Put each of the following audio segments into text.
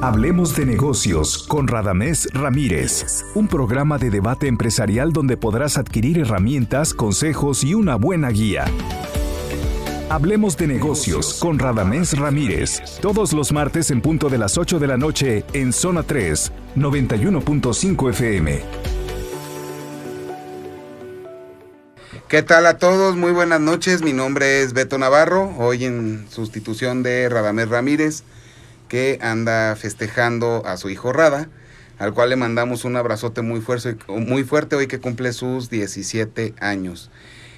Hablemos de negocios con Radamés Ramírez, un programa de debate empresarial donde podrás adquirir herramientas, consejos y una buena guía. Hablemos de negocios con Radamés Ramírez, todos los martes en punto de las 8 de la noche en Zona 3, 91.5 FM. ¿Qué tal a todos? Muy buenas noches. Mi nombre es Beto Navarro, hoy en sustitución de Radamés Ramírez que anda festejando a su hijo Rada, al cual le mandamos un abrazote muy fuerte, muy fuerte hoy que cumple sus 17 años.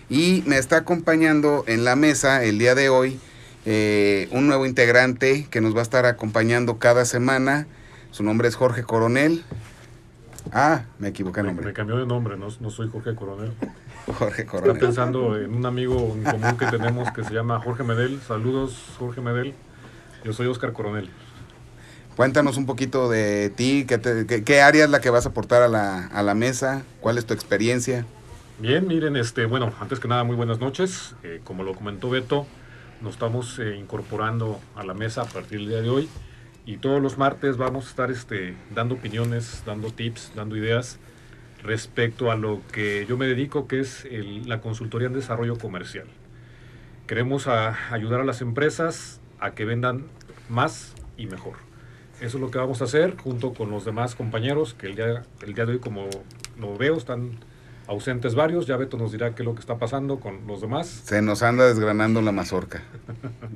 Y me está acompañando en la mesa el día de hoy eh, un nuevo integrante que nos va a estar acompañando cada semana. Su nombre es Jorge Coronel. Ah, me equivoqué de nombre. Me, cambió de nombre, no, no, soy Jorge Coronel. Jorge Coronel. Está pensando en un amigo en común que tenemos que se llama Jorge Medel. Saludos, Jorge Medel. Yo soy Oscar Coronel. Cuéntanos un poquito de ti, qué, área es la que vas a aportar a la, mesa, cuál es tu experiencia. Bien, miren, este, bueno, antes que nada, muy buenas noches. Eh, como lo comentó Beto, nos estamos eh, incorporando a la mesa a partir del día de hoy y todos los martes vamos a estar este, dando opiniones, dando tips, dando ideas respecto a lo que yo me dedico, que es la consultoría en desarrollo comercial. Queremos ayudar a las empresas a que vendan más y mejor. Eso es lo que vamos a hacer junto con los demás compañeros que el día, el día de hoy, como lo veo, están ausentes varios. Ya Beto nos dirá qué es lo que está pasando con los demás. Se nos anda desgranando la mazorca.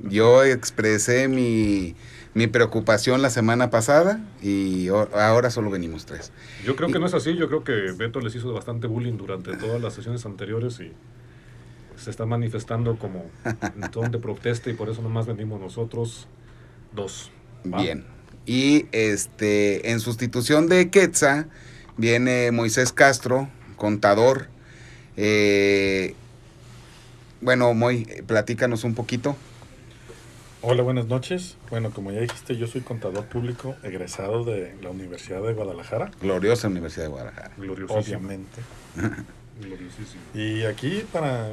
Yo expresé mi, mi preocupación la semana pasada y ahora solo venimos tres. Yo creo que no es así. Yo creo que Beto les hizo bastante bullying durante todas las sesiones anteriores y se está manifestando como un ton de protesta y por eso nomás venimos nosotros dos. ¿va? Bien. Y este, en sustitución de Quetza viene Moisés Castro, contador. Eh, bueno, Moy, platícanos un poquito. Hola, buenas noches. Bueno, como ya dijiste, yo soy contador público egresado de la Universidad de Guadalajara. Gloriosa Universidad de Guadalajara. Obviamente. Gloriosísimo. Y aquí para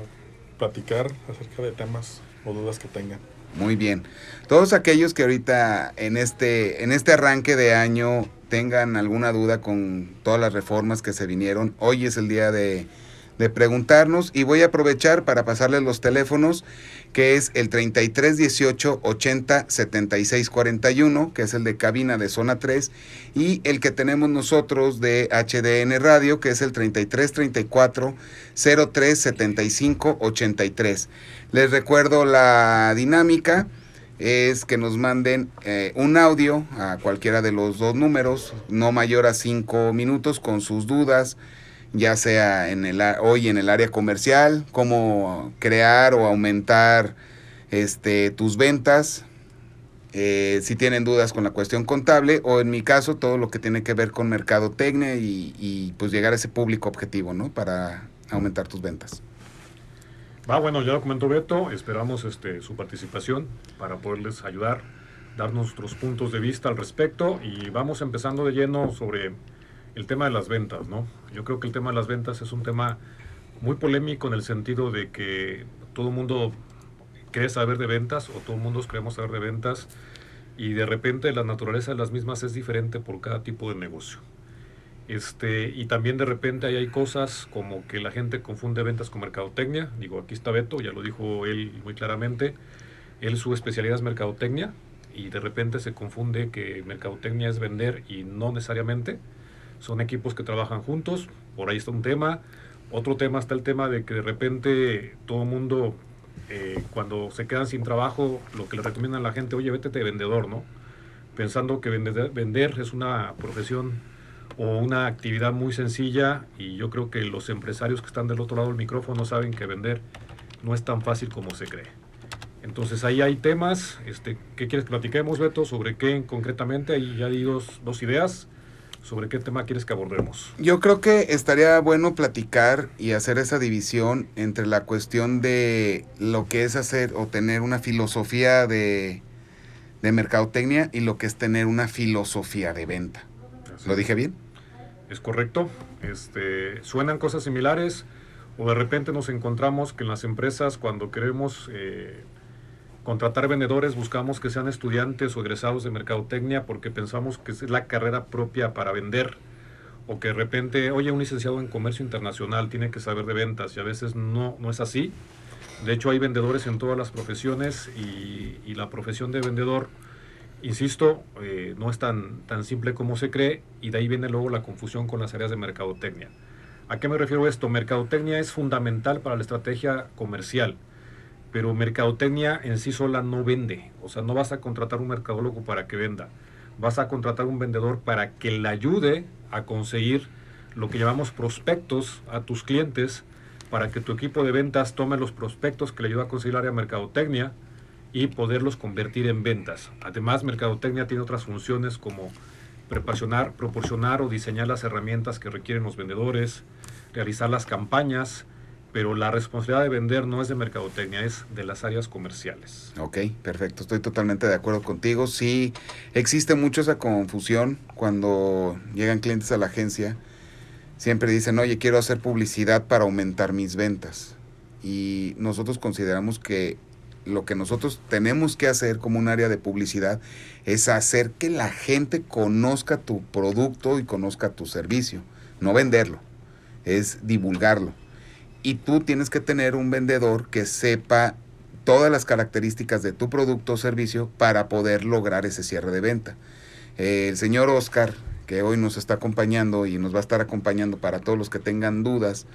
platicar acerca de temas o dudas que tengan. Muy bien. Todos aquellos que ahorita en este, en este arranque de año tengan alguna duda con todas las reformas que se vinieron, hoy es el día de, de preguntarnos y voy a aprovechar para pasarles los teléfonos que es el 33 18 80 76 41, que es el de cabina de zona 3, y el que tenemos nosotros de HDN Radio, que es el 33 34 03 75 83. Les recuerdo la dinámica es que nos manden eh, un audio a cualquiera de los dos números, no mayor a cinco minutos, con sus dudas, ya sea en el, hoy en el área comercial, cómo crear o aumentar este, tus ventas, eh, si tienen dudas con la cuestión contable o en mi caso todo lo que tiene que ver con mercadotecnia y, y pues llegar a ese público objetivo, ¿no? Para aumentar tus ventas. Va, bueno, ya lo comentó Beto, esperamos este, su participación para poderles ayudar, dar nuestros puntos de vista al respecto y vamos empezando de lleno sobre el tema de las ventas, ¿no? Yo creo que el tema de las ventas es un tema muy polémico en el sentido de que todo el mundo cree saber de ventas o todo el mundo creemos saber de ventas y de repente la naturaleza de las mismas es diferente por cada tipo de negocio. Este, y también de repente ahí hay cosas como que la gente confunde ventas con mercadotecnia. Digo, aquí está Beto, ya lo dijo él muy claramente. Él su especialidad es mercadotecnia y de repente se confunde que mercadotecnia es vender y no necesariamente. Son equipos que trabajan juntos, por ahí está un tema. Otro tema está el tema de que de repente todo el mundo, eh, cuando se quedan sin trabajo, lo que le recomiendan a la gente, oye, vete de vendedor, ¿no? Pensando que vender, vender es una profesión o una actividad muy sencilla y yo creo que los empresarios que están del otro lado del micrófono saben que vender no es tan fácil como se cree. Entonces ahí hay temas, este, ¿qué quieres que platiquemos, Beto? ¿Sobre qué concretamente? Ahí ya di dos, dos ideas. ¿Sobre qué tema quieres que abordemos? Yo creo que estaría bueno platicar y hacer esa división entre la cuestión de lo que es hacer o tener una filosofía de, de mercadotecnia y lo que es tener una filosofía de venta. Así ¿Lo dije bien? Es correcto. Este, suenan cosas similares o de repente nos encontramos que en las empresas cuando queremos eh, contratar vendedores buscamos que sean estudiantes o egresados de mercadotecnia porque pensamos que es la carrera propia para vender o que de repente, oye, un licenciado en comercio internacional tiene que saber de ventas y a veces no, no es así. De hecho, hay vendedores en todas las profesiones y, la profesión de vendedor, insisto, eh, no es tan, tan simple como se cree y de ahí viene luego la confusión con las áreas de mercadotecnia. ¿A qué me refiero esto? Mercadotecnia es fundamental para la estrategia comercial, pero mercadotecnia en sí sola no vende. O sea, no vas a contratar un mercadólogo para que venda. Vas a contratar un vendedor para que le ayude a conseguir lo que llamamos prospectos a tus clientes para que tu equipo de ventas tome los prospectos que le ayuda a conseguir el área mercadotecnia y poderlos convertir en ventas. Además, mercadotecnia tiene otras funciones como proporcionar o diseñar las herramientas que requieren los vendedores, realizar las campañas, pero la responsabilidad de vender no es de mercadotecnia, es de las áreas comerciales. Ok, perfecto, estoy totalmente de acuerdo contigo. Sí, existe mucho esa confusión cuando llegan clientes a la agencia. Siempre dicen, oye, quiero hacer publicidad para aumentar mis ventas. Y nosotros consideramos que lo que nosotros tenemos que hacer como un área de publicidad es hacer que la gente conozca tu producto y conozca tu servicio, no venderlo, es divulgarlo y tú tienes que tener un vendedor que sepa todas las características de tu producto o servicio para poder lograr ese cierre de venta. el señor Oscar, que hoy nos está acompañando y nos va a estar acompañando para todos los que tengan dudas,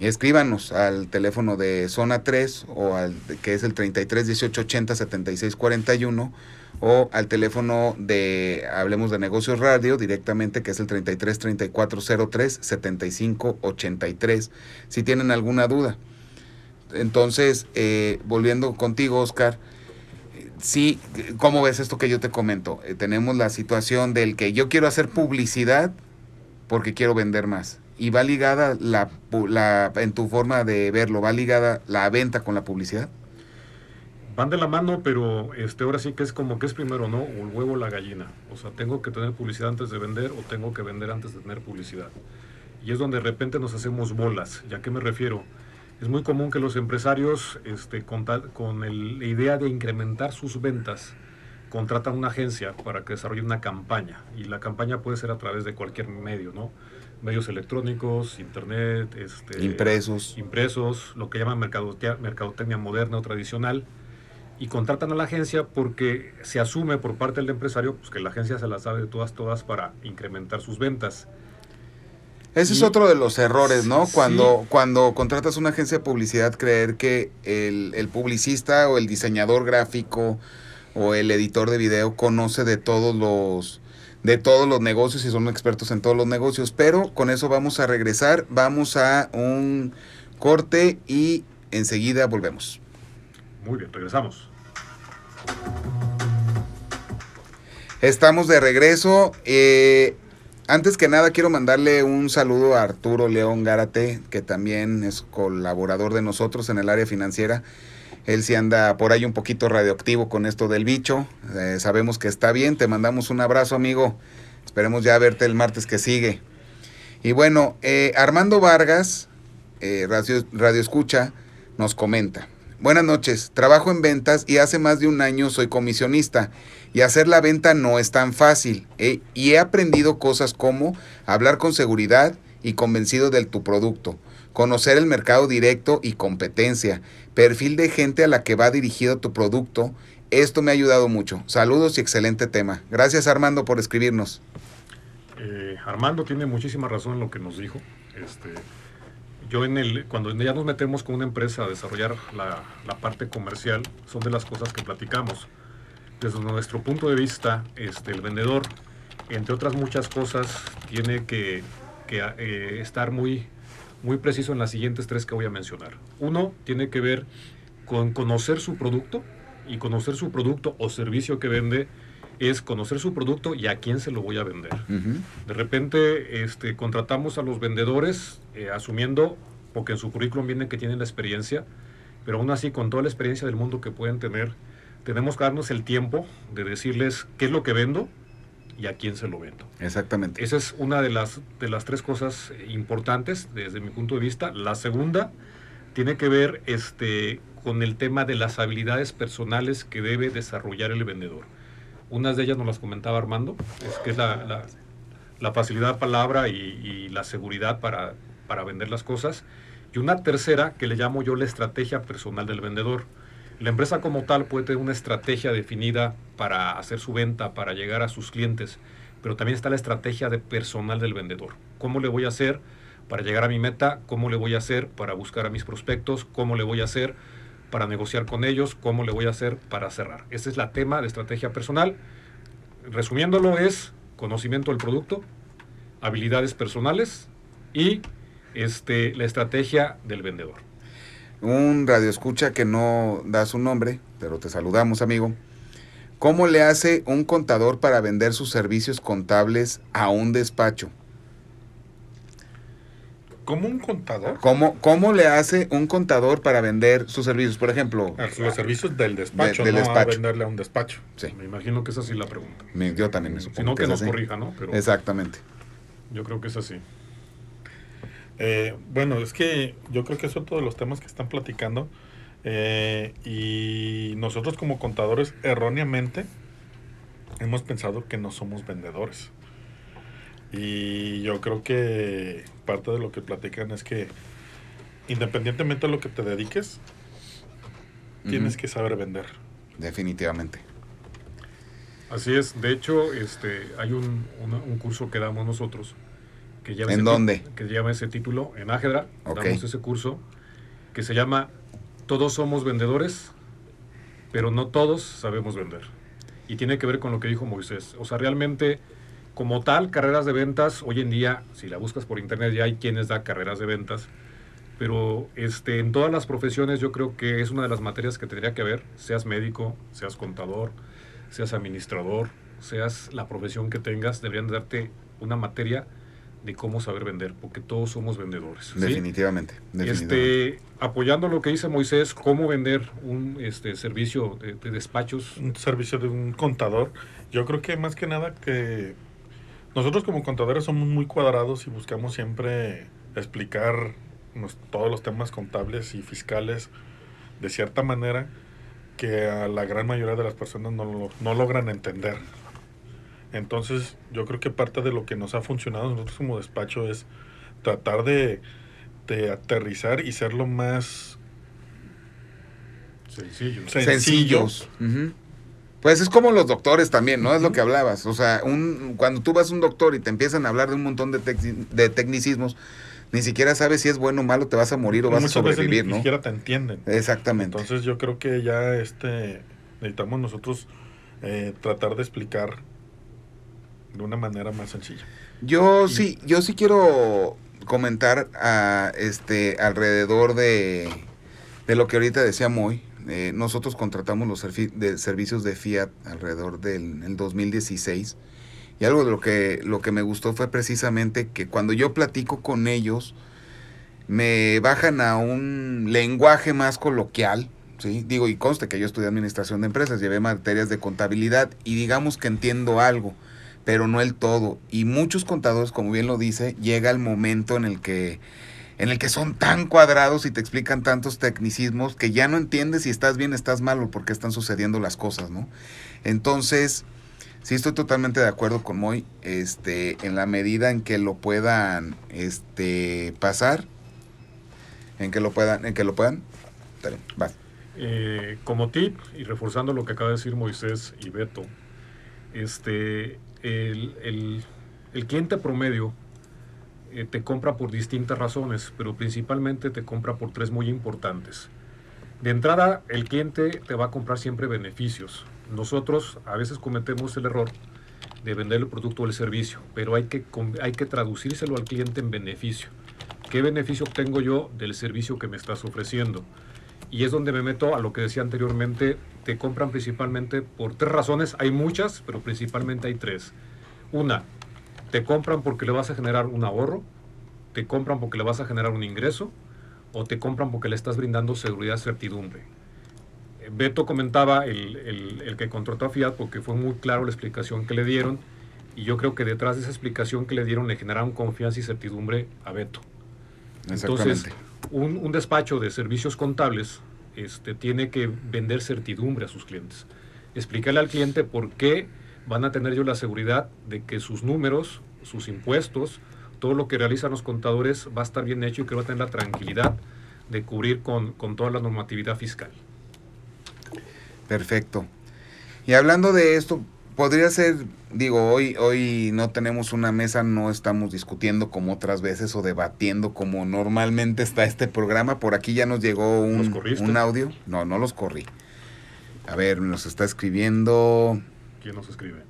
escríbanos al teléfono de Zona 3 o al que es el 33 18 80 76 41 o al teléfono de Hablemos de Negocios Radio directamente, que es el 33 34 03 75 83, si tienen alguna duda. Entonces, eh, volviendo contigo, Oscar, sí, ¿cómo ves esto que yo te comento? Eh, tenemos la situación del que yo quiero hacer publicidad porque quiero vender más. Y va ligada la, la, en tu forma de verlo, va ligada la venta con la publicidad van de la mano, pero este, ahora sí que es como que es primero, ¿no? O el huevo o la gallina. O sea, tengo que tener publicidad antes de vender o tengo que vender antes de tener publicidad. Y es donde de repente nos hacemos bolas. ¿Ya qué me refiero? Es muy común que los empresarios, este, con, con la idea de incrementar sus ventas, contratan una agencia para que desarrolle una campaña. Y la campaña puede ser a través de cualquier medio, ¿no? medios electrónicos, internet, este, impresos, impresos, lo que llaman mercadotecnia moderna o tradicional y contratan a la agencia porque se asume por parte del empresario pues, que la agencia se la sabe de todas, todas para incrementar sus ventas. Ese es otro de los errores, ¿no? Cuando, cuando contratas una agencia de publicidad, creer que el, el, publicista o el diseñador gráfico o el editor de video conoce de todos los de todos los negocios y son expertos en todos los negocios. Pero con eso vamos a regresar, vamos a un corte y enseguida volvemos. Muy bien, regresamos. Estamos de regreso. Eh, antes que nada quiero mandarle un saludo a Arturo León Gárate, que también es colaborador de nosotros en el área financiera. Él sí anda por ahí un poquito radioactivo con esto del bicho. Eh, sabemos que está bien. Te mandamos un abrazo, amigo. Esperemos ya verte el martes que sigue. Y bueno, eh, Armando Vargas, Radio, Radio Escucha, nos comenta. Buenas noches, trabajo en ventas y hace más de un año soy comisionista y hacer la venta no es tan fácil y he aprendido cosas como hablar con seguridad y convencido de tu producto, conocer el mercado directo y competencia, perfil de gente a la que va dirigido tu producto. Esto me ha ayudado mucho. Saludos y excelente tema. Gracias Armando por escribirnos. Eh, Armando tiene muchísima razón en lo que nos dijo. Este, yo en el, cuando ya nos metemos con una empresa a desarrollar la, la, parte comercial, son de las cosas que platicamos. Desde nuestro punto de vista, este, el vendedor, entre otras muchas cosas, tiene que, que eh, estar muy, muy preciso en las siguientes tres que voy a mencionar. Uno, tiene que ver con conocer su producto y conocer su producto o servicio que vende es conocer su producto y a quién se lo voy a vender. De repente este, contratamos a los vendedores eh, asumiendo, porque en su currículum viene que tienen la experiencia, pero aún así con toda la experiencia del mundo que pueden tener, tenemos que darnos el tiempo de decirles qué es lo que vendo y a quién se lo vendo. Exactamente. Esa es una de las, de las tres cosas importantes desde mi punto de vista. La segunda tiene que ver este, con el tema de las habilidades personales que debe desarrollar el vendedor. Unas de ellas nos las comentaba Armando, es que es la, facilidad de palabra y, la seguridad para, para vender las cosas. Y una tercera que le llamo yo la estrategia personal del vendedor. La empresa como tal puede tener una estrategia definida para hacer su venta, para llegar a sus clientes, pero también está la estrategia de personal del vendedor. ¿Cómo le voy a hacer para llegar a mi meta? ¿Cómo le voy a hacer para buscar a mis prospectos? ¿Cómo le voy a hacer para negociar con ellos? ¿Cómo le voy a hacer para cerrar? Ese es la tema de estrategia personal. Resumiéndolo es conocimiento del producto, habilidades personales y este, la estrategia del vendedor. Un radio escucha que no da su nombre, pero te saludamos amigo. ¿Cómo le hace un contador para vender sus servicios contables a un despacho? ¿Cómo un contador? ¿Cómo, ¿Cómo le hace un contador para vender sus servicios? Por ejemplo... Ah, los servicios del despacho, del no despacho. a venderle a un despacho. Sí. Me imagino que es así la pregunta. yo también me supongo Si no, que, nos corrija, ¿no? Exactamente. Yo creo que es así. Eh, bueno, es que yo creo que es otro de los temas que están platicando. Eh, y nosotros como contadores erróneamente hemos pensado que no somos vendedores. Y yo creo que parte de lo que platican es que independientemente de lo que te dediques, tienes que saber vender. Definitivamente. Así es. De hecho, este, hay un, un curso que damos nosotros que lleva ¿En dónde? Que lleva ese título en Ágedra. Damos ese curso que se llama Todos somos vendedores, pero no todos sabemos vender. Y tiene que ver con lo que dijo Moisés. O sea, realmente, como tal, carreras de ventas, hoy en día, si la buscas por internet, ya hay quienes da carreras de ventas. Pero este, en todas las profesiones yo creo que es una de las materias que tendría que haber, seas médico, seas contador, seas administrador, seas la profesión que tengas, deberían darte una materia de cómo saber vender, porque todos somos vendedores. Definitivamente, Este, apoyando lo que dice Moisés, cómo vender un este, servicio de, despachos. Un servicio de un contador. Yo creo que más que nada que nosotros como contadores somos muy cuadrados y buscamos siempre explicar todos los temas contables y fiscales de cierta manera que a la gran mayoría de las personas no, no logran entender. Entonces, yo creo que parte de lo que nos ha funcionado nosotros como despacho es tratar de, aterrizar y ser lo más sencillos. Sencillos. Pues es como los doctores también, ¿no? Es lo que hablabas. O sea, un, cuando tú vas a un doctor y te empiezan a hablar de un montón de, de tecnicismos, ni siquiera sabes si es bueno o malo, te vas a morir o vas a sobrevivir, ¿no? Ni siquiera te entienden. Exactamente. Entonces yo creo que ya este necesitamos nosotros eh, tratar de explicar de una manera más sencilla. Yo sí, yo sí quiero comentar a este alrededor de, de lo que ahorita decía Moy. Eh, nosotros contratamos los servicios de Fiat alrededor del 2016 y algo de lo que, lo que me gustó fue precisamente que cuando yo platico con ellos me bajan a un lenguaje más coloquial, ¿sí? Digo, y conste que yo estudié administración de empresas, llevé materias de contabilidad y digamos que entiendo algo pero no el todo. Y muchos contadores, como bien lo dice, llega el momento en el que en el que son tan cuadrados y te explican tantos tecnicismos que ya no entiendes si estás bien, estás mal o por qué están sucediendo las cosas, ¿no? Entonces, sí estoy totalmente de acuerdo con Moy, este, en la medida en que lo puedan este, pasar, en que lo puedan, en que lo puedan, dale, va. Eh, como tip, y reforzando lo que acaba de decir Moisés y Beto, este, el, cliente promedio eh, te compra por distintas razones, pero principalmente te compra por tres muy importantes. De entrada, el cliente te va a comprar siempre beneficios. Nosotros a veces cometemos el error de vender el producto o el servicio, pero hay que, hay que traducírselo al cliente en beneficio. ¿Qué beneficio obtengo yo del servicio que me estás ofreciendo? Y es donde me meto a lo que decía anteriormente, te compran principalmente por tres razones, hay muchas, pero principalmente hay tres. Una, te compran porque le vas a generar un ahorro, te compran porque le vas a generar un ingreso, o te compran porque le estás brindando seguridad, certidumbre. Beto comentaba el, el, que contrató a Fiat porque fue muy claro la explicación que le dieron y yo creo que detrás de esa explicación que le dieron le generaron confianza y certidumbre a Beto. Entonces, un, un despacho de servicios contables este, tiene que vender certidumbre a sus clientes. Explicarle al cliente por qué van a tener yo la seguridad de que sus números, sus impuestos, todo lo que realizan los contadores va a estar bien hecho y que va a tener la tranquilidad de cubrir con, con toda la normatividad fiscal. Perfecto. Y hablando de esto, podría ser, digo, hoy, hoy no tenemos una mesa, no estamos discutiendo como otras veces o debatiendo como normalmente está este programa. Por aquí ya nos llegó un, un audio. No, no los corrí. A ver, nos está escribiendo. ¿Quién nos escribe?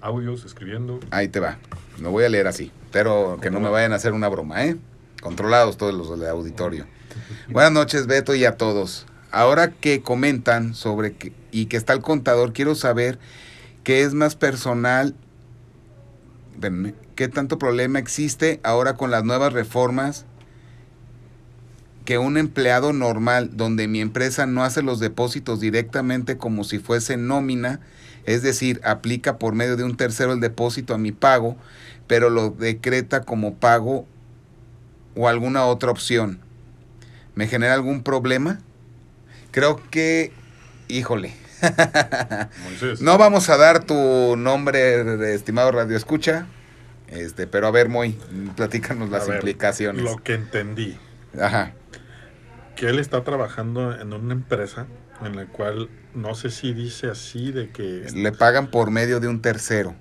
Audios, escribiendo. Ahí te va. Lo voy a leer así. Pero que no me vayan a hacer una broma, ¿eh? Controlados todos los del auditorio. Buenas noches, Beto, y a todos. Ahora que comentan sobre que, y que está el contador, quiero saber qué es más personal, qué tanto problema existe ahora con las nuevas reformas que un empleado normal donde mi empresa no hace los depósitos directamente como si fuese nómina, es decir, aplica por medio de un tercero el depósito a mi pago, pero lo decreta como pago o alguna otra opción. ¿Me genera algún problema? Creo que, híjole. no vamos a dar tu nombre, estimado Radio Escucha, este, pero a ver, Moy, platícanos las implicaciones. Lo que entendí. Ajá. Que él está trabajando en una empresa en la cual no sé si dice así de que... Le pagan por medio de un tercero.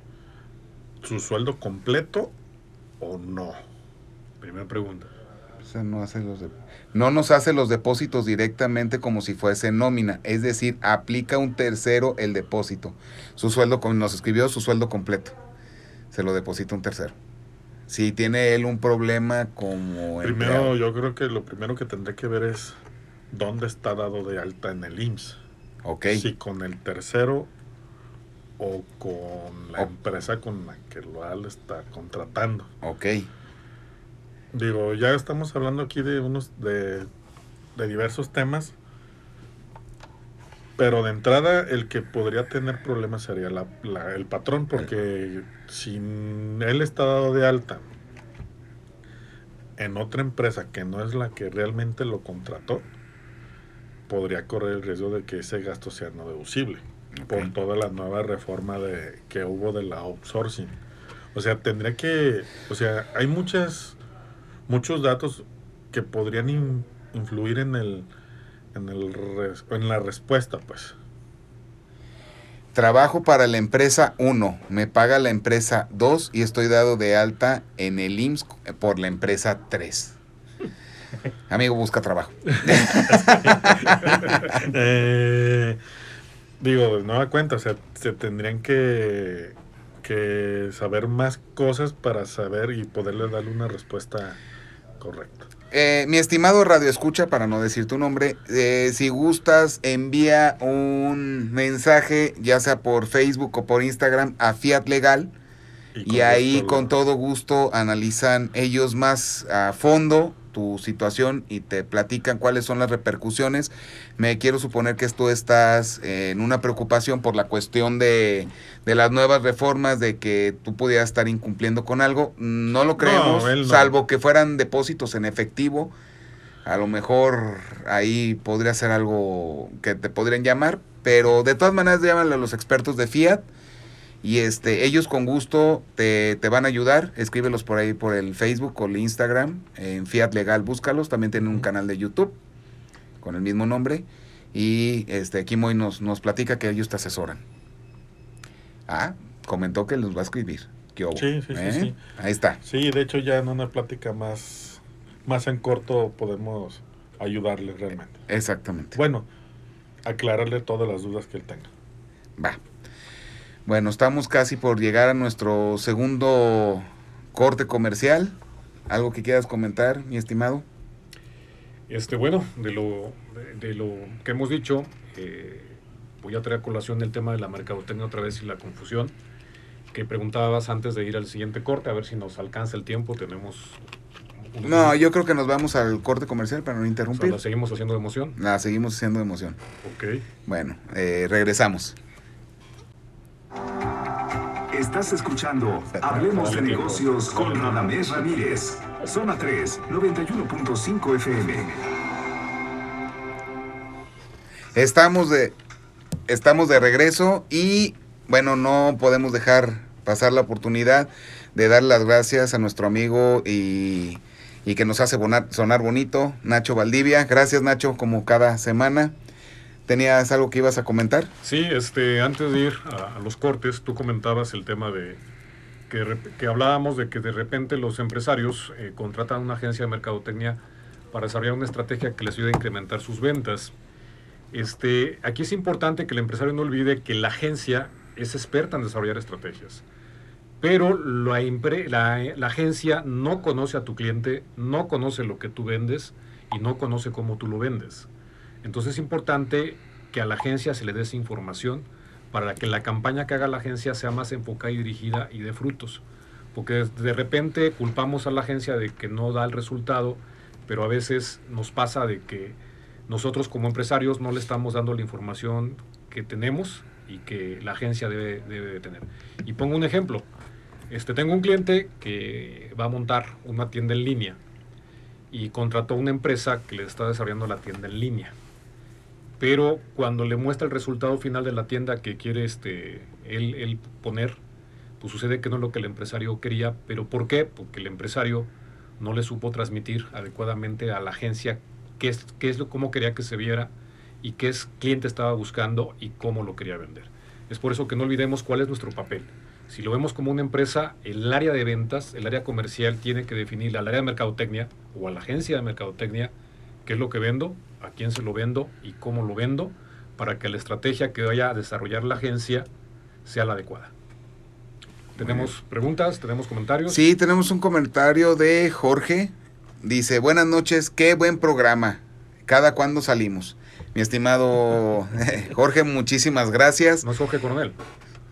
¿Su sueldo completo o no? Primera pregunta. no, hace los no nos hace los depósitos directamente como si fuese nómina, es decir, aplica un tercero el depósito. Su sueldo, nos escribió su sueldo completo, se lo deposita un tercero. Si tiene él un problema como... Primero, yo creo que lo primero que tendré que ver es dónde está dado de alta en el IMSS. Ok. Si con el tercero o con la empresa con la que lo está contratando. Ok. Digo, ya estamos hablando aquí de unos de, diversos temas. Pero de entrada, el que podría tener problemas sería el patrón, porque si él está dado de alta en otra empresa que no es la que realmente lo contrató, podría correr el riesgo de que ese gasto sea no deducible por toda la nueva reforma de, que hubo de la outsourcing. O sea, tendría que, o sea, hay muchas muchos datos que podrían influir en el en el en la respuesta, pues. Trabajo para la empresa 1, me paga la empresa 2 y estoy dado de alta en el IMSS por la empresa 3. Amigo, busca trabajo. eh, digo, no da cuenta, o sea, se tendrían que, que saber más cosas para saber y poderle darle una respuesta Correcto. Eh, mi estimado Radio Escucha, para no decir tu nombre, eh, si gustas, envía un mensaje, ya sea por Facebook o por Instagram, a Fiat Legal. Y, y ahí con todo gusto analizan ellos más a fondo tu situación y te platican cuáles son las repercusiones. Me quiero suponer que tú estás en una preocupación por la cuestión de, de, las nuevas reformas, de que tú pudieras estar incumpliendo con algo. No lo creemos, salvo que fueran depósitos en efectivo. A lo mejor ahí podría ser algo que te podrían llamar, pero de todas maneras llámale a los expertos de Fiat y este, ellos con gusto te, van a ayudar. Escríbelos por ahí por el Facebook o el Instagram. En Fiat Legal, búscalos. También tienen un canal de YouTube con el mismo nombre. Y este, aquí Moy nos, nos platica que ellos te asesoran. Ah, comentó que los va a escribir. ¿Qué sí, sí, ¿Eh? sí, Ahí está. Sí, de hecho ya en una plática más, más en corto podemos ayudarle realmente. Exactamente. Bueno, aclararle todas las dudas que él tenga. Va. Bueno, estamos casi por llegar a nuestro segundo corte comercial. ¿Algo que quieras comentar, mi estimado? Este, bueno, de lo, de, lo que hemos dicho, eh, voy a traer a colación el tema de la mercadotecnia otra vez y la confusión que preguntabas antes de ir al siguiente corte, a ver si nos alcanza el tiempo. Tenemos. No, yo creo que nos vamos al corte comercial para no interrumpir. ¿La seguimos haciendo de emoción? La seguimos haciendo de emoción. Ok. Bueno, eh, regresamos. Estás escuchando Hablemos de Negocios con Radamés Ramírez. Zona 3, 91.5 FM. Estamos de, estamos de regreso y bueno, no podemos dejar pasar la oportunidad de dar las gracias a nuestro amigo y, y que nos hace sonar bonito, Nacho Valdivia. Gracias Nacho, como cada semana. ¿Tenías algo que ibas a comentar? Sí, este, antes de ir a, los cortes, tú comentabas el tema de que, que, hablábamos de que de repente los empresarios eh, contratan una agencia de mercadotecnia para desarrollar una estrategia que les ayude a incrementar sus ventas. Este, aquí es importante que el empresario no olvide que la agencia es experta en desarrollar estrategias, pero la, la, la agencia no conoce a tu cliente, no conoce lo que tú vendes y no conoce cómo tú lo vendes. Entonces es importante que a la agencia se le dé esa información para que la campaña que haga la agencia sea más enfocada y dirigida y de frutos. Porque de repente culpamos a la agencia de que no da el resultado, pero a veces nos pasa de que nosotros como empresarios no le estamos dando la información que tenemos y que la agencia debe, debe de tener. Y pongo un ejemplo. Este, tengo un cliente que va a montar una tienda en línea y contrató una empresa que le está desarrollando la tienda en línea pero cuando le muestra el resultado final de la tienda que quiere este, él, poner, pues sucede que no es lo que el empresario quería, pero ¿por qué? Porque el empresario no le supo transmitir adecuadamente a la agencia qué es, qué es lo, cómo quería que se viera y qué es cliente estaba buscando y cómo lo quería vender. Es por eso que no olvidemos cuál es nuestro papel. Si lo vemos como una empresa, el área de ventas, el área comercial tiene que definir al área de mercadotecnia o a la agencia de mercadotecnia qué es lo que vendo a quién se lo vendo y cómo lo vendo para que la estrategia que vaya a desarrollar la agencia sea la adecuada. ¿Tenemos preguntas? ¿Tenemos comentarios? Sí, tenemos un comentario de Jorge. Dice, buenas noches, qué buen programa. ¿Cada cuándo salimos? Mi estimado Jorge, muchísimas gracias. No es Jorge Coronel.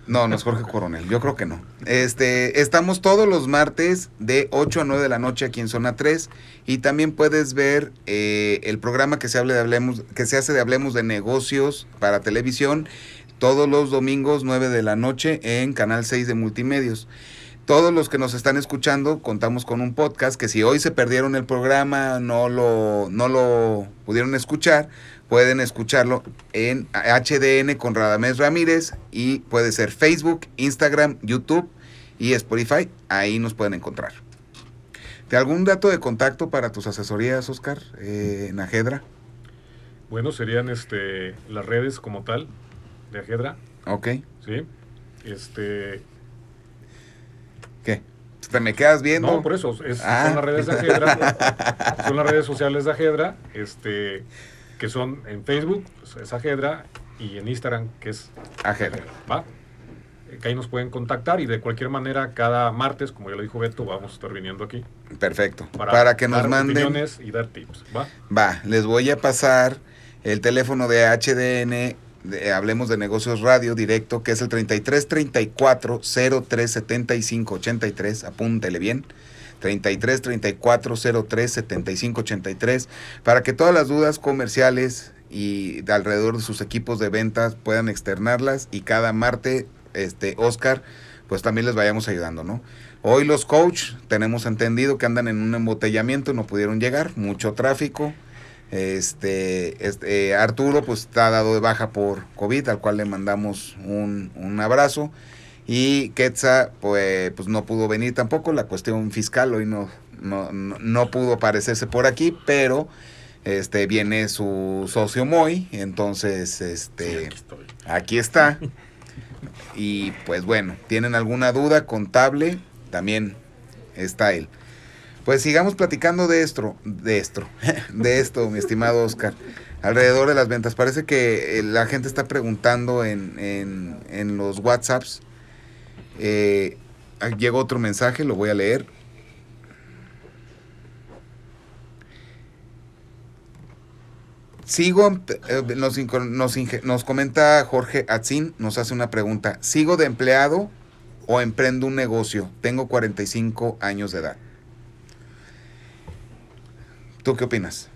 No, no es Jorge Coronel, yo creo que no. Este, estamos todos los martes de 8 a 9 de la noche aquí en Zona 3 y también puedes ver eh, el programa que se, hable Hablemos, que se hace de Hablemos de Negocios para televisión todos los domingos 9 de la noche en Canal 6 de Multimedios. Todos los que nos están escuchando, contamos con un podcast que si hoy se perdieron el programa, no lo, no lo pudieron escuchar, pueden escucharlo en HDN con Radamés Ramírez y puede ser Facebook, Instagram, YouTube y Spotify. Ahí nos pueden encontrar. ¿De algún dato de contacto para tus asesorías, Oscar, eh, en Ajedra? Bueno, serían este, las redes como tal de Ajedra. Ok. Sí. Este. ¿Qué? ¿Te me quedas viendo? No, por eso. Es, Son ah. las redes de Ajedra. son las redes sociales de Ajedra. Este que son en Facebook, pues, es Ajedra, y en Instagram, que es Ajedra. ¿Va? Que ahí nos pueden contactar y de cualquier manera, cada martes, como ya lo dijo Beto, vamos a estar viniendo aquí. Perfecto. Para, que nos manden. y dar tips. ¿Va? Va, les voy a pasar el teléfono de HDN. Hablemos de negocios radio directo, que es el 33 34 03 75 83. Apúntele bien. 33 34 03 75 83 para que todas las dudas comerciales y de alrededor de sus equipos de ventas puedan externarlas y cada martes este Oscar pues también les vayamos ayudando, ¿no? Hoy los coach tenemos entendido que andan en un embotellamiento, no pudieron llegar, mucho tráfico. Este, este Arturo pues está dado de baja por COVID, al cual le mandamos un, un abrazo. Y Quetzal, pues, pues no pudo venir tampoco. La cuestión fiscal hoy no, no, pudo aparecerse por aquí, pero este viene su socio Moy, entonces este aquí, está. Y pues bueno, tienen alguna duda contable, también está él. Pues sigamos platicando de esto, de esto, de esto, mi estimado Oscar, alrededor de las ventas. Parece que eh, la gente está preguntando en, en, en los WhatsApps eh, llegó otro mensaje, lo voy a leer. Sigo, eh, nos, nos, comenta Jorge Atzin, nos hace una pregunta. ¿Sigo de empleado o emprendo un negocio? Tengo 45 años de edad. ¿Tú qué opinas?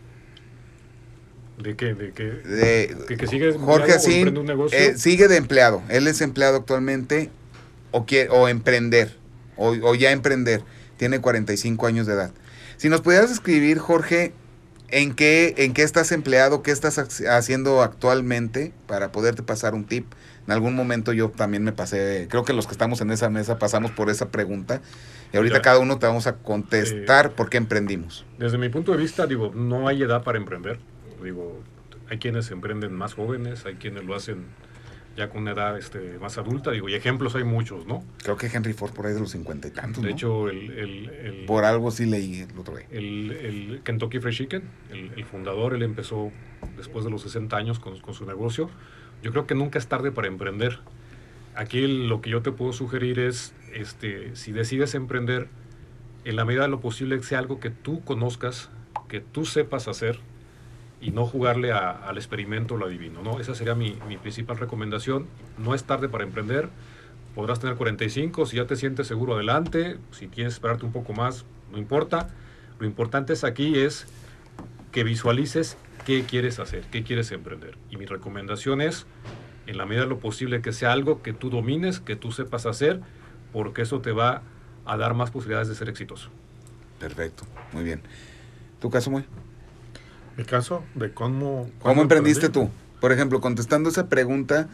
¿De qué? ¿De qué? De, que, sigue Jorge Atzin eh, sigue de empleado. Él es empleado actualmente o, o emprender, o, ya emprender. Tiene 45 años de edad. Si nos pudieras escribir, Jorge, ¿En qué, ¿En qué estás empleado? ¿Qué estás haciendo actualmente para poderte pasar un tip? En algún momento yo también me pasé, creo que los que estamos en esa mesa pasamos por esa pregunta y ahorita cada uno te vamos a contestar por qué emprendimos. Desde mi punto de vista, digo, no hay edad para emprender. Digo, hay quienes emprenden más jóvenes, hay quienes lo hacen ya con una edad este, más adulta, digo, y ejemplos hay muchos, ¿no? Creo que Henry Ford por ahí de los cincuenta y tantos, De hecho, el, Por algo sí leí el otro día. El, Kentucky Fried Chicken, el, fundador, él empezó después de los 60 años con, con, su negocio. Yo creo que nunca es tarde para emprender. Aquí lo que yo te puedo sugerir es, este, si decides emprender, en la medida de lo posible que sea algo que tú conozcas, que tú sepas hacer, y no jugarle al experimento o lo adivino. ¿no? Esa sería mi, principal recomendación. No es tarde para emprender. Podrás tener 45, si ya te sientes seguro, adelante. Si quieres esperarte un poco más, no importa. Lo importante es aquí es que visualices qué quieres hacer, qué quieres emprender. Y mi recomendación es, en la medida de lo posible, que sea algo que tú domines, que tú sepas hacer, porque eso te va a dar más posibilidades de ser exitoso. Perfecto, muy bien. ¿Tu caso, muy? Mi caso, de cómo... ¿Cómo, emprendiste tú? Por ejemplo, contestando esa pregunta,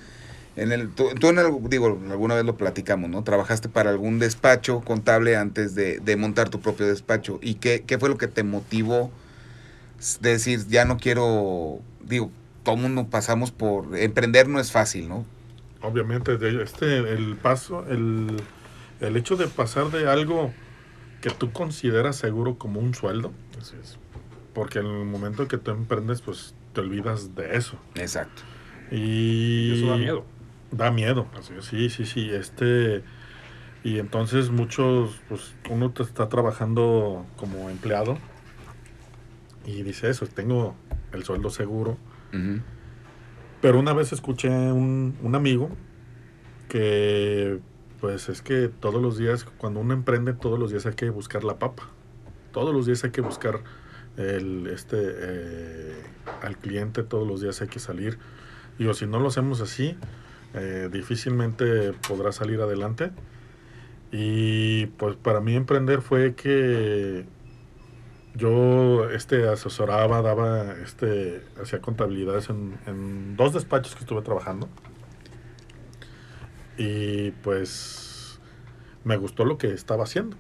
en el, tú, en digo, alguna vez lo platicamos, ¿no? Trabajaste para algún despacho contable antes de, montar tu propio despacho. ¿Y qué, qué, fue lo que te motivó de decir, ya no quiero, digo, todo mundo pasamos por, emprender no es fácil, ¿no? Obviamente, este, el paso, el, el hecho de pasar de algo que tú consideras seguro como un sueldo, Así es porque en el momento que tú emprendes, pues te olvidas de eso. Exacto. Y, eso da miedo. Da miedo. Así Sí, sí, sí. Este. Y entonces muchos, pues uno está trabajando como empleado y dice eso, tengo el sueldo seguro. Pero una vez escuché un, un amigo que pues es que todos los días, cuando uno emprende, todos los días hay que buscar la papa. Todos los días hay que buscar el, este, eh, al cliente todos los días hay que salir. Digo, si no lo hacemos así, eh, difícilmente podrá salir adelante. Y pues para mí emprender fue que yo este asesoraba, daba, este, hacía contabilidades en, en dos despachos que estuve trabajando. Y pues me gustó lo que estaba haciendo.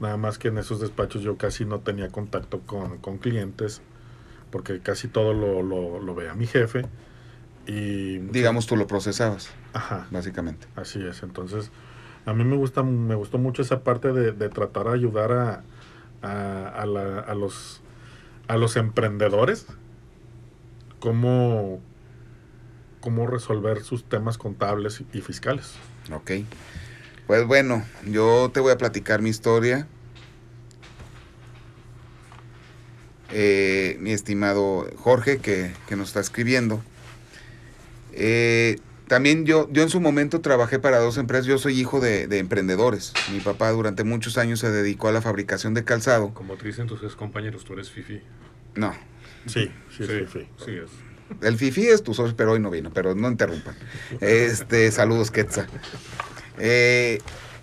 Nada más que en esos despachos yo casi no tenía contacto con, clientes, porque casi todo lo, lo, veía mi jefe. Y, Digamos, tú lo procesabas. Ajá. Básicamente. Así es. Entonces, a mí me gusta me gustó mucho esa parte de, tratar de ayudar a, a, los, a los emprendedores cómo, cómo resolver sus temas contables y fiscales. Ok. Pues bueno, yo te voy a platicar mi historia. Eh, mi estimado Jorge, que, nos está escribiendo. Eh, también yo, yo en su momento trabajé para dos empresas. Yo soy hijo de, emprendedores. Mi papá durante muchos años se dedicó a la fabricación de calzado. Como te dicen tus compañeros, tú eres Fifi. No. Sí, sí, sí, Fifi. Sí es. El Fifi es tu socio, pero hoy no vino, pero no interrumpan. Este, saludos, Quetzal. Eh,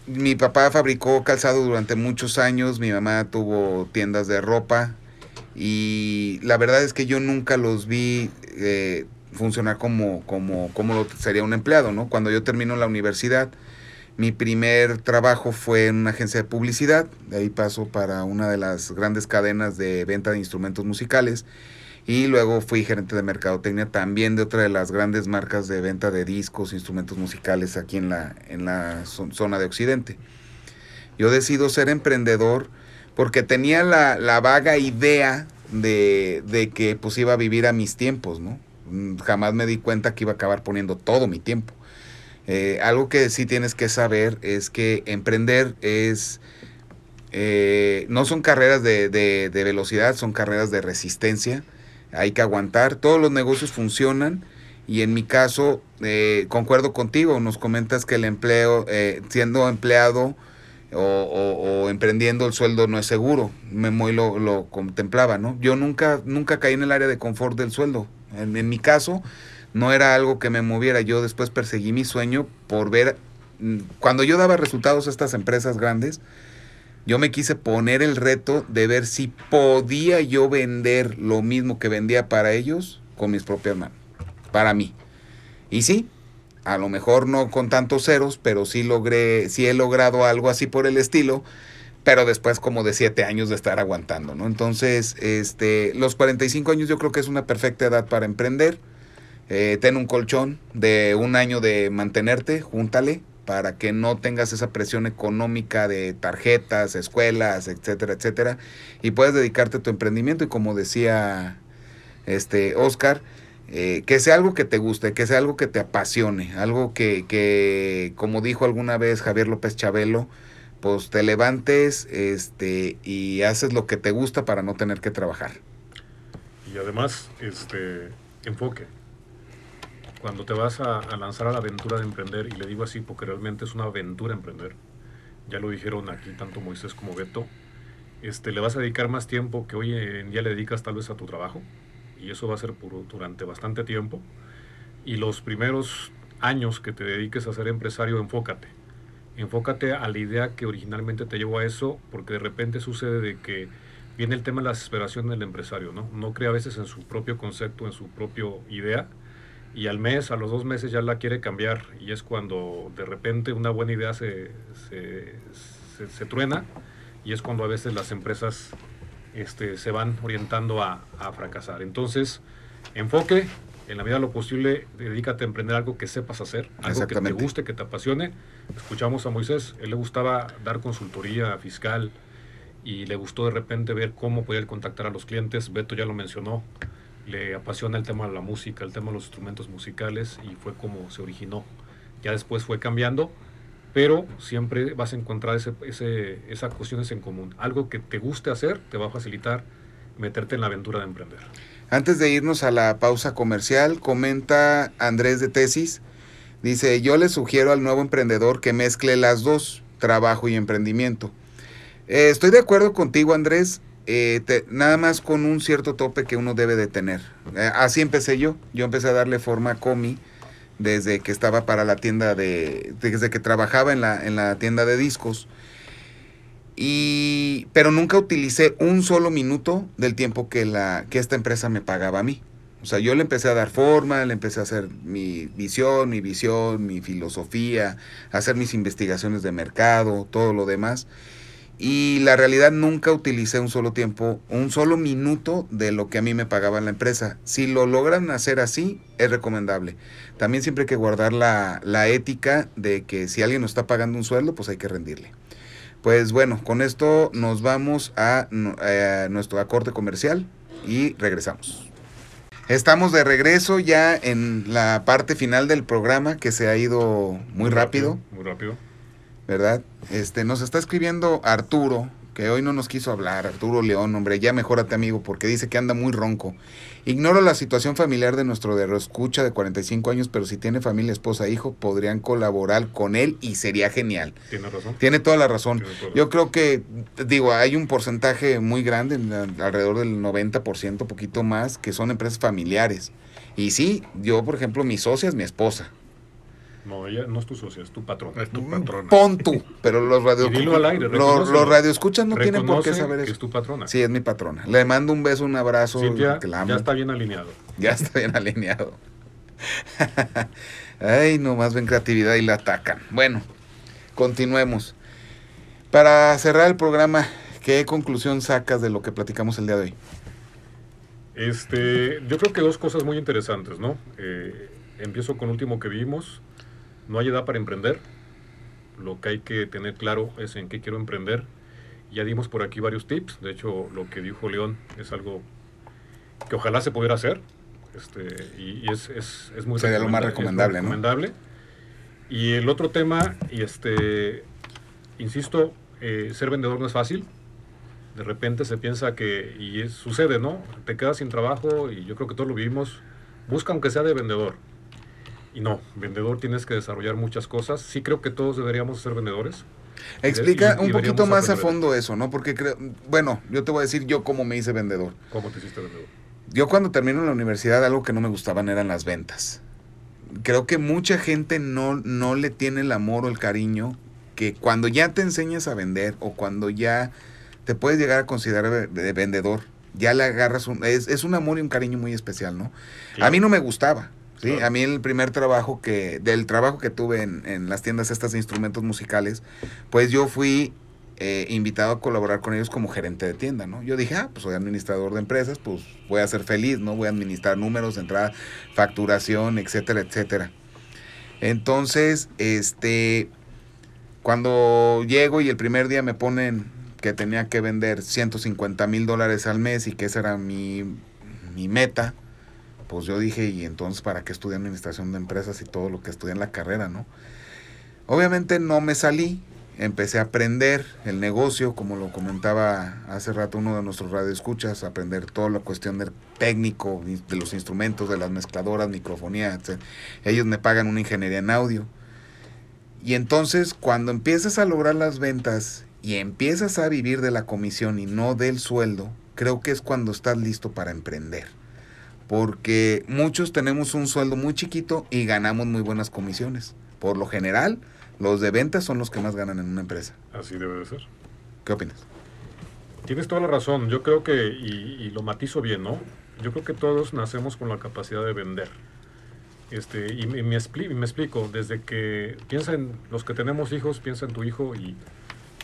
mi papá fabricó calzado durante muchos años, mi mamá tuvo tiendas de ropa y la verdad es que yo nunca los vi eh, funcionar como, como, como sería un empleado, ¿no? Cuando yo termino la universidad, mi primer trabajo fue en una agencia de publicidad, de ahí paso para una de las grandes cadenas de venta de instrumentos musicales y luego fui gerente de mercadotecnia también de otra de las grandes marcas de venta de discos, instrumentos musicales aquí en la, en la zona de Occidente. Yo decido ser emprendedor porque tenía la, vaga idea de, de, que pues iba a vivir a mis tiempos, ¿no? Jamás me di cuenta que iba a acabar poniendo todo mi tiempo. Eh, algo que sí tienes que saber es que emprender es... Eh, no son carreras de, de velocidad, son carreras de resistencia hay que aguantar, todos los negocios funcionan y en mi caso eh, concuerdo contigo, nos comentas que el empleo, eh, siendo empleado o, emprendiendo el sueldo no es seguro, Memoy lo, lo contemplaba, ¿no? Yo nunca, nunca caí en el área de confort del sueldo, en, en mi caso no era algo que me moviera, yo después perseguí mi sueño por ver, mm, cuando yo daba resultados a estas empresas grandes, yo me quise poner el reto de ver si podía yo vender lo mismo que vendía para ellos con mis propias manos, para mí. Y sí, a lo mejor no con tantos ceros, pero sí logré, sí he logrado algo así por el estilo, pero después como de siete años de estar aguantando, ¿no? Entonces, este, los 45 años yo creo que es una perfecta edad para emprender. Eh, ten un colchón de un año de mantenerte, júntale, para que no tengas esa presión económica de tarjetas, escuelas, etcétera, etcétera, y puedas dedicarte a tu emprendimiento y como decía este Oscar, eh, que sea algo que te guste, que sea algo que te apasione, algo que, que, como dijo alguna vez Javier López Chabelo, pues te levantes este, y haces lo que te gusta para no tener que trabajar. Y además, este, enfoque cuando te vas a, lanzar a la aventura de emprender, y le digo así porque realmente es una aventura emprender, ya lo dijeron aquí tanto Moisés como Beto, este, le vas a dedicar más tiempo que hoy en día le dedicas tal vez a tu trabajo, y eso va a ser por, durante bastante tiempo, y los primeros años que te dediques a ser empresario, enfócate. Enfócate a la idea que originalmente te llevó a eso, porque de repente sucede de que viene el tema de la desesperación del empresario, ¿no? No cree a veces en su propio concepto, en su propia idea, y al mes, a los dos meses ya la quiere cambiar y es cuando de repente una buena idea se, se, truena y es cuando a veces las empresas este, se van orientando a, a, fracasar. Entonces, enfoque, en la medida de lo posible, dedícate a emprender algo que sepas hacer, algo que te guste, que te apasione. Escuchamos a Moisés, él le gustaba dar consultoría fiscal y le gustó de repente ver cómo podía contactar a los clientes, Beto ya lo mencionó, le apasiona el tema de la música, el tema de los instrumentos musicales y fue como se originó. Ya después fue cambiando, pero siempre vas a encontrar ese, ese, esas cuestiones en común. Algo que te guste hacer te va a facilitar meterte en la aventura de emprender. Antes de irnos a la pausa comercial, comenta Andrés de Tesis, dice, yo le sugiero al nuevo emprendedor que mezcle las dos, trabajo y emprendimiento. Eh, estoy de acuerdo contigo, Andrés, eh, nada más con un cierto tope que uno debe de tener. Eh, así empecé yo. Yo empecé a darle forma a Comi desde que estaba para la tienda de, desde que trabajaba en la, en la tienda de discos. Y, pero nunca utilicé un solo minuto del tiempo que, la, que esta empresa me pagaba a mí. O sea, yo le empecé a dar forma, le empecé a hacer mi visión, mi visión, mi filosofía, hacer mis investigaciones de mercado, todo lo demás y la realidad nunca utilicé un solo tiempo, un solo minuto de lo que a mí me pagaba la empresa. Si lo logran hacer así, es recomendable. También siempre hay que guardar la, ética de que si alguien nos está pagando un sueldo, pues hay que rendirle. Pues bueno, con esto nos vamos a, a nuestro acorde comercial y regresamos. Estamos de regreso ya en la parte final del programa que se ha ido muy, rápido. Muy rápido. ¿Verdad? Este, nos está escribiendo Arturo, que hoy no nos quiso hablar, Arturo León, hombre, ya mejórate amigo, porque dice que anda muy ronco. Ignoro la situación familiar de nuestro de escucha de 45 años, pero si tiene familia, esposa, hijo, podrían colaborar con él y sería genial. Tiene razón. Tiene toda la razón. Yo creo que, digo, hay un porcentaje muy grande, alrededor del 90%, poquito más, que son empresas familiares. Y sí, yo, por ejemplo, mi socia es mi esposa. No, ella no es tu socia, es tu patrona. Es tu patrona. Pon tú, pero los radio al aire, los, los radioescuchas no tienen por qué saber eso. es tu patrona. Sí, es mi patrona. Le mando un beso, un abrazo. ya está bien alineado. Ya está bien alineado. Ay, no, más bien creatividad y la atacan. Bueno, continuemos. Para cerrar el programa, ¿qué conclusión sacas de lo que platicamos el día de hoy? Este, yo creo que dos cosas muy interesantes, ¿no? Eh, empiezo con lo último que vimos no hay edad para emprender. Lo que hay que tener claro es en qué quiero emprender. Ya dimos por aquí varios tips. De hecho, lo que dijo León es algo que ojalá se pudiera hacer. Este, y, es, es, es, muy Sería lo más recomendable, recomendable. Y el otro tema, y este, insisto, eh, ser vendedor no es fácil. De repente se piensa que, y sucede, ¿no? Te quedas sin trabajo y yo creo que todos lo vivimos. Busca aunque sea de vendedor y no, vendedor tienes que desarrollar muchas cosas. Sí creo que todos deberíamos ser vendedores. Explica un poquito más a fondo eso, ¿no? Porque creo, bueno, yo te voy a decir yo cómo me hice vendedor. ¿Cómo te hiciste vendedor? Yo cuando termino en la universidad algo que no me gustaban eran las ventas. Creo que mucha gente no, no le tiene el amor o el cariño que cuando ya te enseñas a vender o cuando ya te puedes llegar a considerar de vendedor, ya le agarras un... Es, es un amor y un cariño muy especial, ¿no? A mí no me gustaba. Sí, Claro. a mí el primer trabajo que, del trabajo que tuve en, en las tiendas estas de instrumentos musicales, pues yo fui eh, invitado a colaborar con ellos como gerente de tienda, ¿no? Yo dije, ah, pues soy administrador de empresas, pues voy a ser feliz, ¿no? Voy a administrar números, entrada, facturación, etcétera, etcétera. Entonces, este, cuando llego y el primer día me ponen que tenía que vender 150 mil dólares al mes y que esa era mi, mi meta, pues yo dije, y entonces, ¿para qué estudié administración de empresas y todo lo que estudié en la carrera, no? Obviamente no me salí, empecé a aprender el negocio, como lo comentaba hace rato uno de nuestros radioescuchas, aprender toda la cuestión del técnico, de los instrumentos, de las mezcladoras, microfonía, etc. Ellos me pagan una ingeniería en audio. Y entonces, cuando empiezas a lograr las ventas y empiezas a vivir de la comisión y no del sueldo, creo que es cuando estás listo para emprender porque muchos tenemos un sueldo muy chiquito y ganamos muy buenas comisiones. Por lo general, los de ventas son los que más ganan en una empresa. Así debe de ser. ¿Qué opinas? Tienes toda la razón. Yo creo que, y, y lo matizo bien, ¿no? Yo creo que todos nacemos con la capacidad de vender. Este, y, me, me expli- y me explico, desde que piensa en los que tenemos hijos, piensa en tu hijo y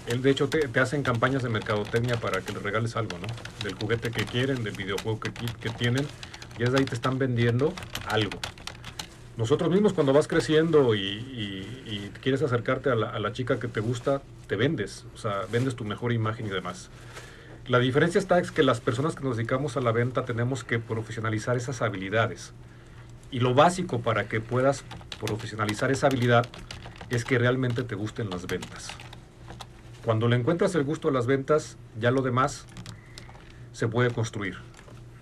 él de hecho te, te hacen campañas de mercadotecnia para que le regales algo, ¿no? Del juguete que quieren, del videojuego que, que tienen, y es de ahí te están vendiendo algo. Nosotros mismos cuando vas creciendo y quieres acercarte a la, a la chica que te gusta, te vendes, o sea, vendes tu mejor imagen y demás. La diferencia está es que las personas que nos dedicamos a la venta tenemos que profesionalizar esas habilidades. Y lo básico para que puedas profesionalizar esa habilidad es que realmente te gusten las ventas. Cuando le encuentras el gusto a las ventas, ya lo demás se puede construir.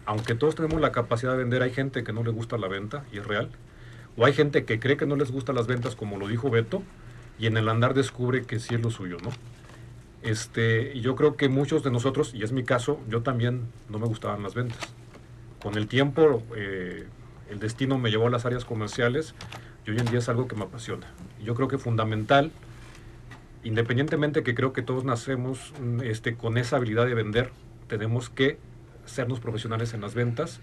Aunque todos tenemos la capacidad de vender, hay gente que no le gusta la venta y es real. O hay gente que cree que no les gustan las ventas, como lo dijo Beto, y en el andar descubre que sí es lo suyo, ¿no? Este, yo creo que muchos de nosotros, y es mi caso, yo también no me gustaban las ventas. Con el tiempo, eh, el destino me llevó a las áreas comerciales y hoy en día es algo que me apasiona. Yo creo que fundamental, independientemente que creo que todos nacemos mm, este, con esa habilidad de vender, tenemos que sernos profesionales en las ventas,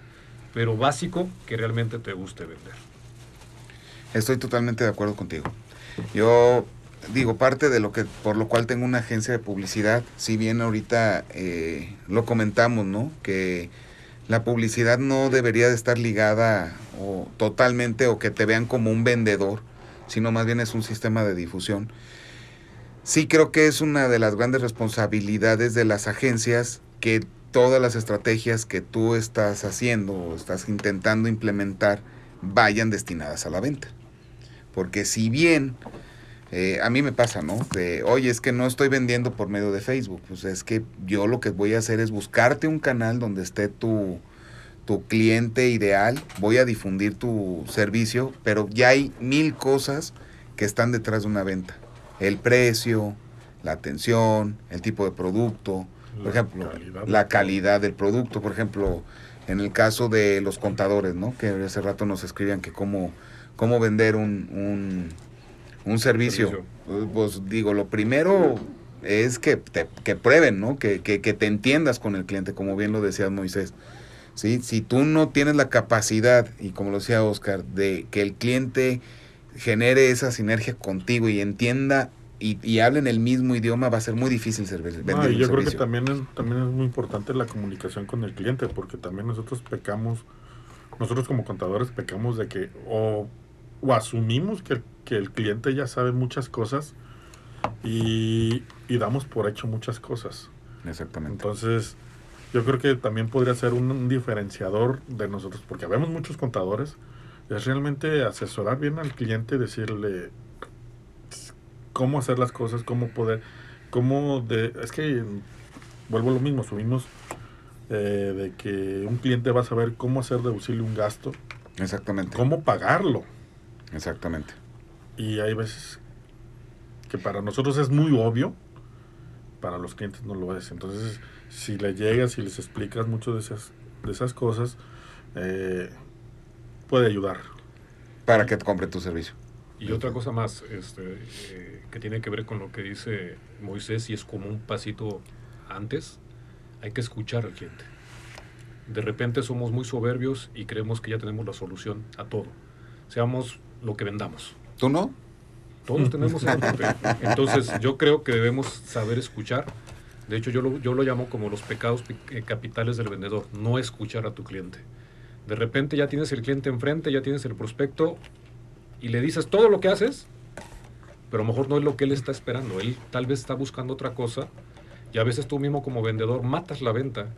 pero básico que realmente te guste vender. Estoy totalmente de acuerdo contigo. Yo digo, parte de lo que, por lo cual tengo una agencia de publicidad, si bien ahorita eh, lo comentamos, ¿no? Que la publicidad no debería de estar ligada o totalmente o que te vean como un vendedor, sino más bien es un sistema de difusión. Sí creo que es una de las grandes responsabilidades de las agencias que todas las estrategias que tú estás haciendo o estás intentando implementar vayan destinadas a la venta. Porque si bien eh, a mí me pasa, ¿no? De, oye, es que no estoy vendiendo por medio de Facebook. Pues es que yo lo que voy a hacer es buscarte un canal donde esté tu, tu cliente ideal. Voy a difundir tu servicio, pero ya hay mil cosas que están detrás de una venta. El precio, la atención, el tipo de producto, por La ejemplo, calidad la calidad del producto, por ejemplo, en el caso de los contadores, ¿no? Que hace rato nos escribían que cómo, cómo vender un, un, un servicio. Servicio. Pues, pues, digo, lo primero es que, te, que prueben, ¿no? Que, que, que te entiendas con el cliente, como bien lo decía Moisés. ¿sí? Si tú no tienes la capacidad, y como lo decía Oscar, de que el cliente genere esa sinergia contigo y entienda y, y hablen el mismo idioma, va a ser muy difícil servir, No, y yo creo que también es, también es muy importante la comunicación con el cliente, porque también nosotros pecamos, nosotros como contadores pecamos de que o, o asumimos que, que el cliente ya sabe muchas cosas y, y damos por hecho muchas cosas. Exactamente. Entonces, yo creo que también podría ser un, un diferenciador de nosotros, porque vemos muchos contadores, es realmente asesorar bien al cliente, decirle cómo hacer las cosas, cómo poder, cómo de, es que vuelvo a lo mismo, subimos eh, de que un cliente va a saber cómo hacer deducible un gasto, Exactamente. cómo pagarlo, Exactamente. y hay veces que para nosotros es muy obvio, para los clientes no lo es. Entonces, si le llegas y les explicas mucho de esas, de esas cosas, eh, puede ayudar. Para que te compre tu servicio. Y otra cosa más, este, eh, que tiene que ver con lo que dice Moisés, y es como un pasito antes, hay que escuchar al cliente. De repente somos muy soberbios y creemos que ya tenemos la solución a todo. Seamos lo que vendamos. ¿Tú no? Todos tenemos parte. Entonces, yo creo que debemos saber escuchar. De hecho, yo lo, yo lo llamo como los pecados eh, capitales del vendedor, no escuchar a tu cliente. De repente ya tienes el cliente enfrente, ya tienes el prospecto y le dices todo lo que haces, pero a lo mejor no es lo que él está esperando. Él tal vez está buscando otra cosa y a veces tú mismo como vendedor matas la venta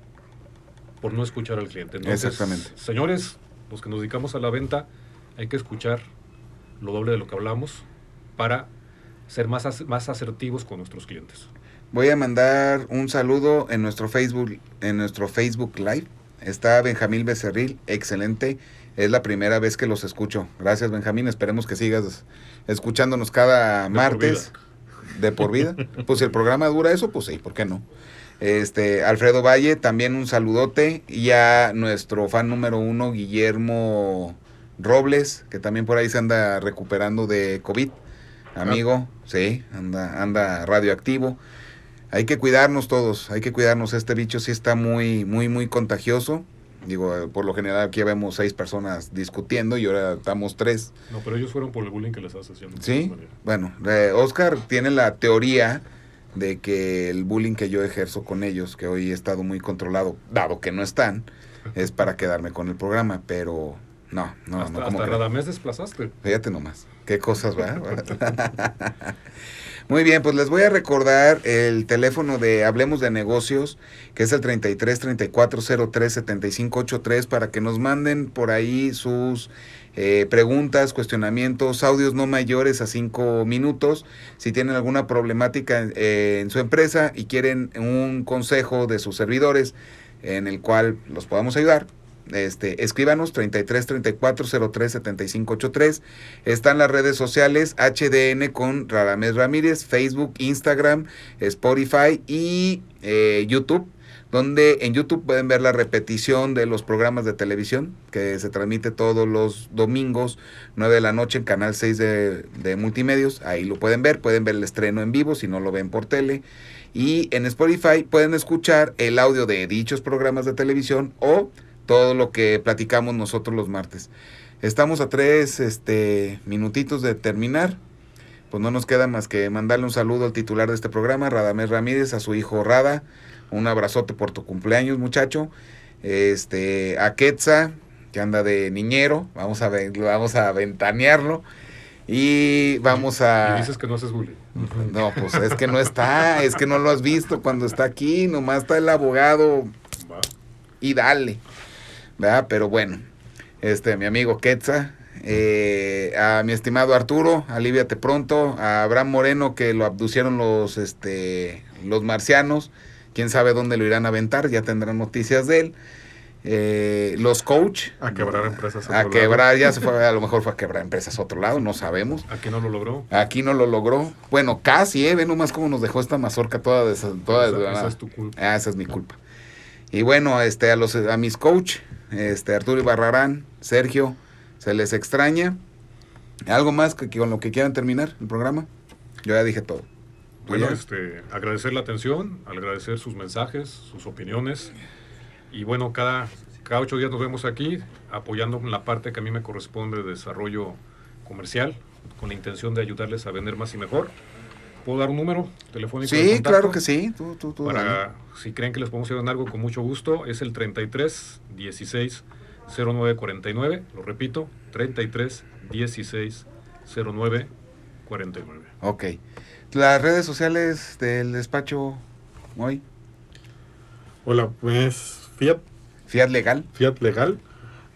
por no escuchar al cliente. Entonces, Exactamente. Señores, los que nos dedicamos a la venta, hay que escuchar lo doble de lo que hablamos para ser más, as- más asertivos con nuestros clientes. Voy a mandar un saludo en nuestro Facebook, en nuestro Facebook Live. Está Benjamín Becerril, excelente. Es la primera vez que los escucho. Gracias, Benjamín. Esperemos que sigas escuchándonos cada martes. De por vida. Pues si el programa dura eso, pues sí, ¿por qué no? Este, Alfredo Valle, también un saludote. Y a nuestro fan número uno, Guillermo Robles, que también por ahí se anda recuperando de COVID. Amigo, sí, anda, anda radioactivo. Hay que cuidarnos todos, hay que cuidarnos. Este bicho sí está muy, muy, muy contagioso. Digo, por lo general aquí vemos seis personas discutiendo y ahora estamos tres. No, pero ellos fueron por el bullying que les haces. ¿sí? Sí, bueno, eh, Oscar tiene la teoría de que el bullying que yo ejerzo con ellos, que hoy he estado muy controlado, dado que no están, es para quedarme con el programa, pero no, no, hasta no, como hasta Radamés desplazaste. Fíjate nomás, qué cosas, va. Muy bien, pues les voy a recordar el teléfono de Hablemos de Negocios, que es el 33 34 03 75 83, para que nos manden por ahí sus eh, preguntas, cuestionamientos, audios no mayores a 5 minutos. Si tienen alguna problemática eh, en su empresa y quieren un consejo de sus servidores en el cual los podamos ayudar, este, escríbanos 33 34 03 75 83. Están las redes sociales HDN con Radamés Ramírez, Facebook, Instagram, Spotify y eh, YouTube. Donde en YouTube pueden ver la repetición de los programas de televisión que se transmite todos los domingos, 9 de la noche en Canal 6 de, de Multimedios. Ahí lo pueden ver, pueden ver el estreno en vivo si no lo ven por tele. Y en Spotify pueden escuchar el audio de dichos programas de televisión o todo lo que platicamos nosotros los martes. Estamos a tres este, minutitos de terminar. Pues no nos queda más que mandarle un saludo al titular de este programa, Radamés Ramírez, a su hijo Rada. Un abrazote por tu cumpleaños, muchacho. Este, a Quetza, que anda de niñero. Vamos a, vamos a ventanearlo. Y vamos a... Y dices que no haces bullying. No, pues es que no está, es que no lo has visto cuando está aquí, nomás está el abogado Va. y dale. ¿Verdad? Pero bueno, este, mi amigo Quetza, eh, a mi estimado Arturo, aliviate pronto, a Abraham Moreno que lo abducieron los, este, los marcianos, quién sabe dónde lo irán a aventar, ya tendrán noticias de él. Eh, los coach. A quebrar empresas a A otro quebrar, ya se fue, a lo mejor fue a quebrar empresas a otro lado, no sabemos. Aquí no lo logró. Aquí no lo logró. Bueno, casi, ¿eh? Ve nomás cómo nos dejó esta mazorca toda de toda Esa- esa es tu culpa. Ah, esa es mi culpa. Y bueno, este, a los a mis coach, este, Arturo Ibarrarán, Sergio, se les extraña. ¿Algo más que, que con lo que quieran terminar el programa? Yo ya dije todo. ¿Tú Bueno, este, agradecer la atención, agradecer sus mensajes, sus opiniones. Y bueno, cada, cada ocho días nos vemos aquí apoyando la parte que a mí me corresponde de desarrollo comercial, con la intención de ayudarles a vender más y mejor. ¿Puedo dar un número telefónico? de Sí, contacto? claro que sí. Tú, tú, tú, dale. Para si creen que les podemos ayudar en algo con mucho gusto, es el 33 16 09 49. Lo repito, 33 16 09 49. Ok. Las redes sociales del despacho hoy. Hola, pues Fiat, Fiat Legal, Fiat Legal.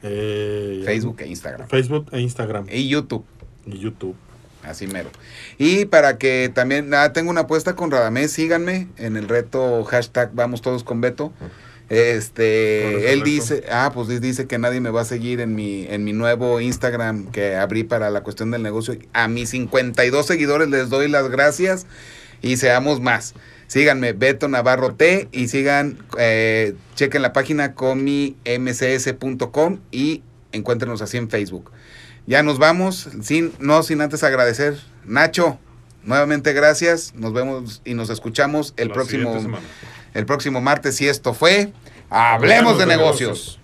eh, Facebook e Instagram. Facebook e Instagram. Y YouTube. Y YouTube. Así mero. Y para que también, ah, tengo una apuesta con Radamés, síganme en el reto hashtag Vamos Todos con Beto. ¿Cuál Este, es él dice, ah, pues di- dice que nadie me va a seguir en mi, en mi nuevo Instagram que abrí para la cuestión del negocio. A mis 52 seguidores les doy las gracias y seamos más. Síganme, Beto Navarro T y sigan, eh, chequen la página comimcs.com y encuéntrenos así en Facebook. Ya nos vamos, sin, no sin antes agradecer. Nacho, nuevamente gracias. Nos vemos y nos escuchamos el, próximo, el próximo martes. Y esto fue Hablemos, de, negocios.